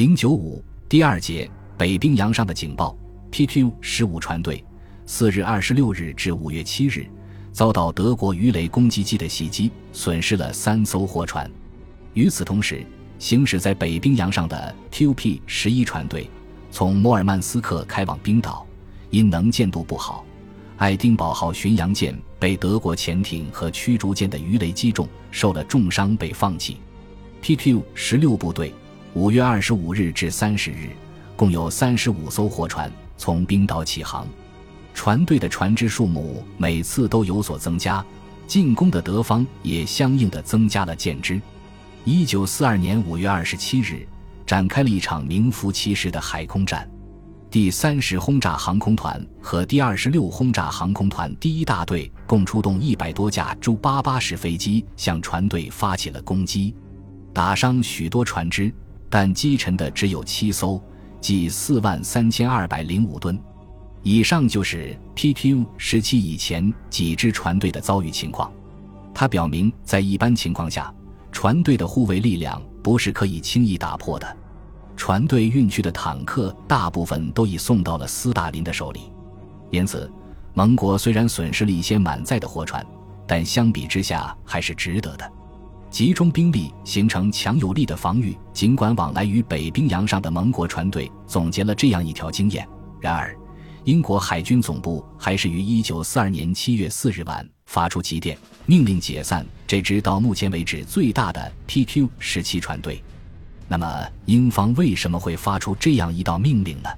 零九五第二节北冰洋上的警报，PQ 十五船队四日二十六日至五月七日遭到德国鱼雷攻击机的袭击，损失了三艘货船。与此同时，行驶在北冰洋上的 QP 十一船队从摩尔曼斯克开往冰岛，因能见度不好，爱丁堡号巡洋舰被德国潜艇和驱逐舰的鱼雷击中，受了重伤，被放弃。PQ 十六部队。五月二十五日至三十日，共有三十五艘货船从冰岛起航，船队的船只数目每次都有所增加，进攻的德方也相应的增加了舰只。一九四二年五月二十七日，展开了一场名副其实的海空战，第三十轰炸航空团和第二十六轰炸航空团第一大队共出动一百多架朱八八式飞机向船队发起了攻击，打伤许多船只。但击沉的只有七艘，即四万三千二百零五吨。以上就是 PQ 十七以前几支船队的遭遇情况。它表明，在一般情况下，船队的护卫力量不是可以轻易打破的。船队运去的坦克大部分都已送到了斯大林的手里，因此，盟国虽然损失了一些满载的货船，但相比之下还是值得的。集中兵力形成强有力的防御。尽管往来于北冰洋上的盟国船队总结了这样一条经验，然而，英国海军总部还是于1942年7月4日晚发出急电，命令解散这支到目前为止最大的 PQ 十七船队。那么，英方为什么会发出这样一道命令呢？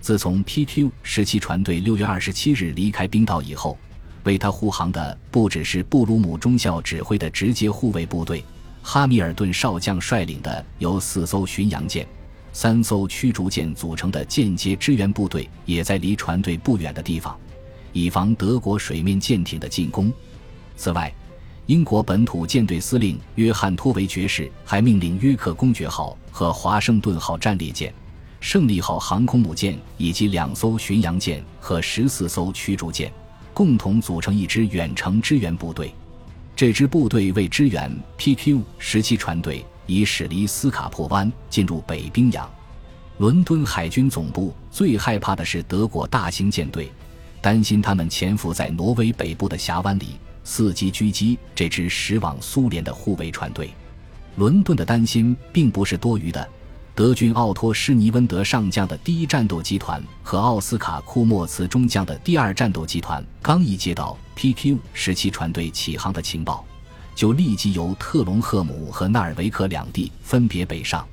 自从 PQ 十七船队6月27日离开冰岛以后。为他护航的不只是布鲁姆中校指挥的直接护卫部队，哈密尔顿少将率领的由四艘巡洋舰、三艘驱逐舰组成的间接支援部队，也在离船队不远的地方，以防德国水面舰艇的进攻。此外，英国本土舰队司令约翰托维爵士还命令约克公爵号和华盛顿号战列舰、胜利号航空母舰以及两艘巡洋舰和十四艘驱逐舰。共同组成一支远程支援部队，这支部队为支援 PQ 十七船队，已驶离斯卡珀湾进入北冰洋。伦敦海军总部最害怕的是德国大型舰队，担心他们潜伏在挪威北部的峡湾里，伺机狙击这支驶往苏联的护卫船队。伦敦的担心并不是多余的。德军奥托·施尼温德上将的第一战斗集团和奥斯卡·库莫茨中将的第二战斗集团刚一接到 PQ 十七船队起航的情报，就立即由特隆赫姆和纳尔维克两地分别北上。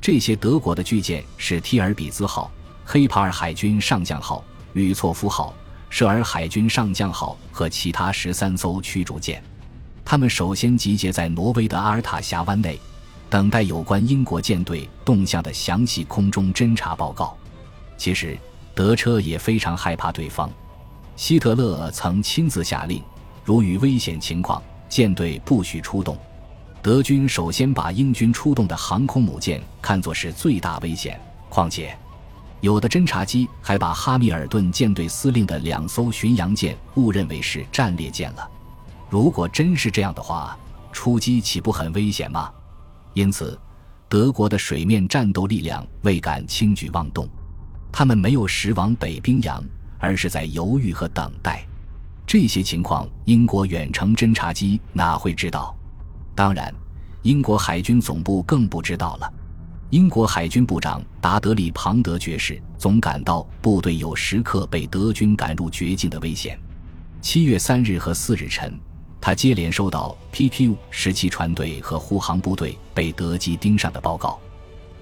这些德国的巨舰是提尔比兹号、黑帕尔海军上将号、吕措夫号、舍尔海军上将号和其他十三艘驱逐舰。他们首先集结在挪威的阿尔塔峡湾内。等待有关英国舰队动向的详细空中侦察报告。其实，德车也非常害怕对方。希特勒曾亲自下令，如遇危险情况，舰队不许出动。德军首先把英军出动的航空母舰看作是最大危险，况且，有的侦察机还把哈密尔顿舰队司令的两艘巡洋舰误认为是战列舰了。如果真是这样的话，出击岂不很危险吗？因此，德国的水面战斗力量未敢轻举妄动，他们没有驶往北冰洋，而是在犹豫和等待。这些情况，英国远程侦察机哪会知道？当然，英国海军总部更不知道了。英国海军部长达德利·庞德爵士总感到部队有时刻被德军赶入绝境的危险。七月三日和四日晨。他接连收到 PQ 十七船队和护航部队被德机盯上的报告，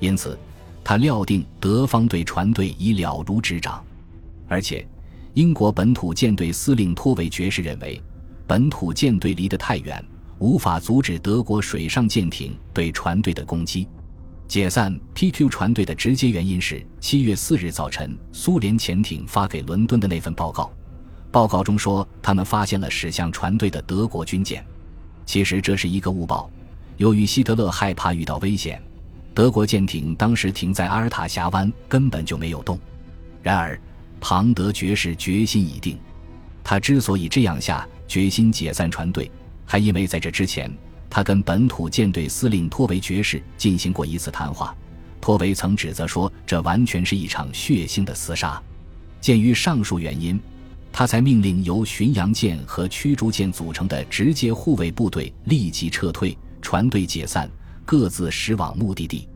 因此他料定德方对船队已了如指掌。而且，英国本土舰队司令托维爵士认为，本土舰队离得太远，无法阻止德国水上舰艇对船队的攻击。解散 PQ 船队的直接原因是七月四日早晨苏联潜艇发给伦敦的那份报告。报告中说，他们发现了驶向船队的德国军舰。其实这是一个误报。由于希特勒害怕遇到危险，德国舰艇当时停在阿尔塔峡湾，根本就没有动。然而，庞德爵士决心已定。他之所以这样下决心解散船队，还因为在这之前，他跟本土舰队司令托维爵士进行过一次谈话。托维曾指责说，这完全是一场血腥的厮杀。鉴于上述原因，他才命令由巡洋舰和驱逐舰组成的直接护卫部队立即撤退，船队解散，各自驶往目的地。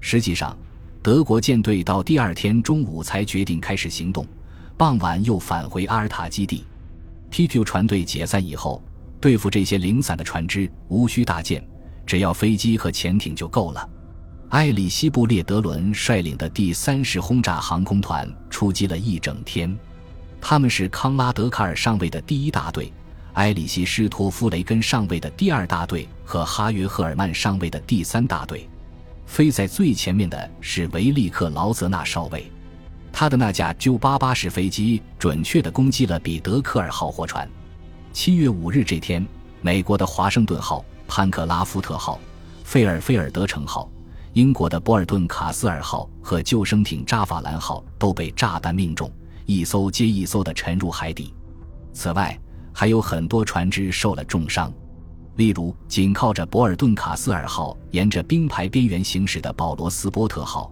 实际上，德国舰队到第二天中午才决定开始行动，傍晚又返回阿尔塔基地。PQ 船队解散以后，对付这些零散的船只无需大舰，只要飞机和潜艇就够了。埃里希·布列德伦率领的第三十轰炸航空团出击了一整天，他们是康拉德卡尔上尉的第一大队，埃里希·施托夫雷根上尉的第二大队和哈约·赫尔曼上尉的第三大队。飞在最前面的是维利克·劳泽纳少尉，他的那架 J-88 式飞机准确地攻击了彼得克尔号货船。七月五日这天，美国的华盛顿号、潘克拉夫特号、费尔菲尔德城号。英国的博尔顿卡斯尔号和救生艇扎法兰号都被炸弹命中，一艘接一艘的沉入海底。此外，还有很多船只受了重伤，例如紧靠着博尔顿卡斯尔号沿着冰排边缘行驶的保罗斯波特号，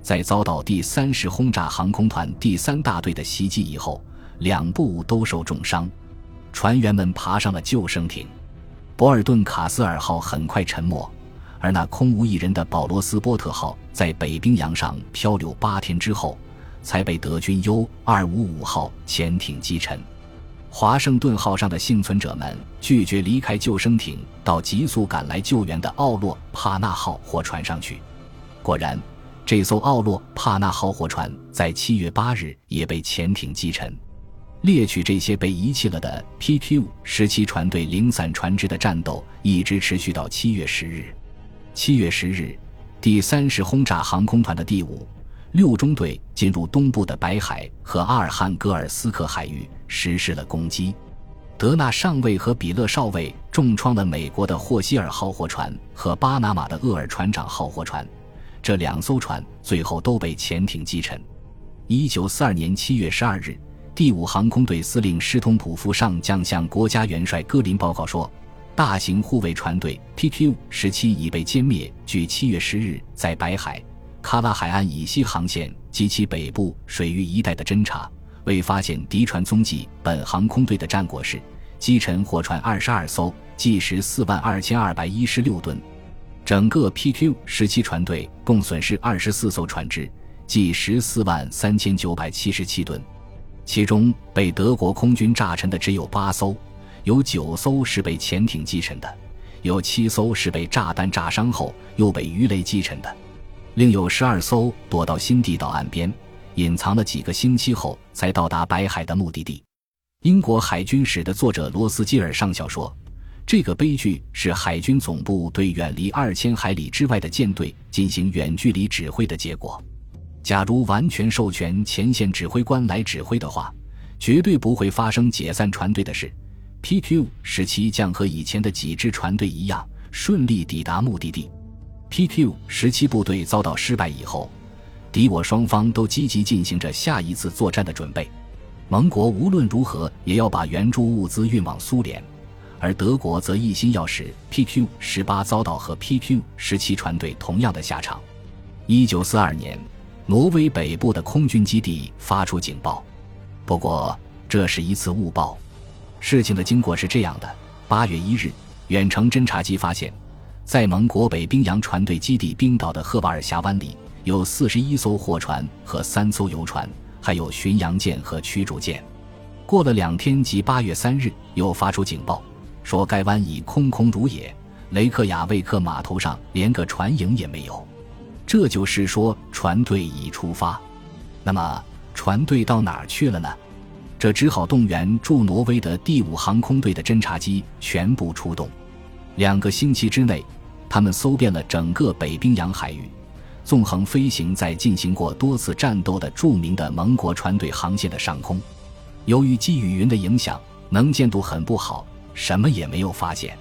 在遭到第三十轰炸航空团第三大队的袭击以后，两部都受重伤，船员们爬上了救生艇。博尔顿卡斯尔号很快沉没。而那空无一人的保罗斯波特号在北冰洋上漂流八天之后，才被德军 U 二五五号潜艇击沉。华盛顿号上的幸存者们拒绝离开救生艇，到急速赶来救援的奥洛帕纳号货船上去。果然，这艘奥洛帕纳号货船在七月八日也被潜艇击沉。猎取这些被遗弃了的 PQ 十七船队零散船只的战斗一直持续到七月十日。七月十日，第三十轰炸航空团的第五、六中队进入东部的白海和阿尔汉格尔斯克海域，实施了攻击。德纳上尉和比勒少尉重创了美国的霍希尔号货船和巴拿马的厄尔船长号货船，这两艘船最后都被潜艇击沉。一九四二年七月十二日，第五航空队司令施通普夫上将向国家元帅戈林报告说。大型护卫船队 PQ 十七已被歼灭。据七月十日在白海、喀拉海岸以西航线及其北部水域一带的侦察，未发现敌船踪迹。本航空队的战果是击沉货船二十二艘，计时四万二千二百一十六吨。整个 PQ 十七船队共损失二十四艘船只，计十四万三千九百七十七吨，其中被德国空军炸沉的只有八艘。有九艘是被潜艇击沉的，有七艘是被炸弹炸伤后又被鱼雷击沉的，另有十二艘躲到新地岛岸边，隐藏了几个星期后才到达白海的目的地。英国海军史的作者罗斯基尔上校说：“这个悲剧是海军总部对远离二千海里之外的舰队进行远距离指挥的结果。假如完全授权前线指挥官来指挥的话，绝对不会发生解散船队的事。” PQ 十七将和以前的几支船队一样顺利抵达目的地。PQ 十七部队遭到失败以后，敌我双方都积极进行着下一次作战的准备。盟国无论如何也要把援助物资运往苏联，而德国则一心要使 PQ 十八遭到和 PQ 十七船队同样的下场。一九四二年，挪威北部的空军基地发出警报，不过这是一次误报。事情的经过是这样的：八月一日，远程侦察机发现，在盟国北冰洋船队基地冰岛的赫瓦尔峡湾里，有四十一艘货船和三艘游船，还有巡洋舰和驱逐舰。过了两天，即八月三日，又发出警报，说该湾已空空如也，雷克雅未克码头上连个船影也没有。这就是说，船队已出发。那么，船队到哪儿去了呢？这只好动员驻挪威的第五航空队的侦察机全部出动。两个星期之内，他们搜遍了整个北冰洋海域，纵横飞行在进行过多次战斗的著名的盟国船队航线的上空。由于积雨云的影响，能见度很不好，什么也没有发现。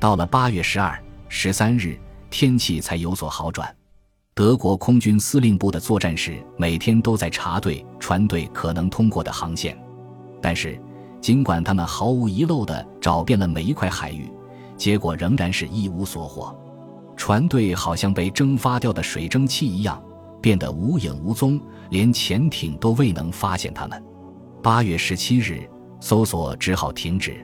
到了八月十二、十三日，天气才有所好转。德国空军司令部的作战室每天都在查对船队可能通过的航线。但是，尽管他们毫无遗漏地找遍了每一块海域，结果仍然是一无所获。船队好像被蒸发掉的水蒸气一样，变得无影无踪，连潜艇都未能发现他们。八月十七日，搜索只好停止。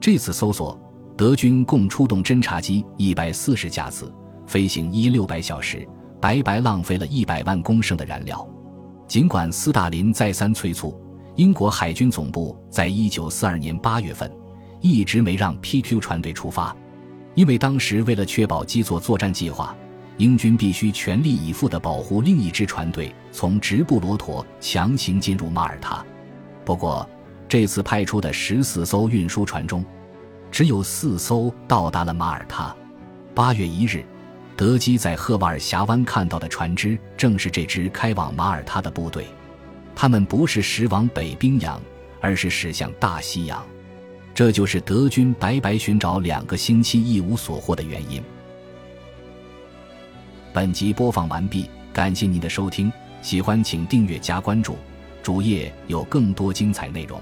这次搜索，德军共出动侦察机一百四十架次，飞行一六百小时，白白浪费了一百万公升的燃料。尽管斯大林再三催促，英国海军总部在一九四二年八月份一直没让 PQ 船队出发。因为当时为了确保基座作战计划，英军必须全力以赴地保护另一支船队从直布罗陀强行进入马耳他。不过，这次派出的十四艘运输船中，只有四艘到达了马耳他。八月一日，德基在赫瓦尔峡湾看到的船只正是这支开往马耳他的部队，他们不是驶往北冰洋，而是驶向大西洋。这就是德军白白寻找两个星期一无所获的原因。本集播放完毕，感谢您的收听，喜欢请订阅加关注，主页有更多精彩内容。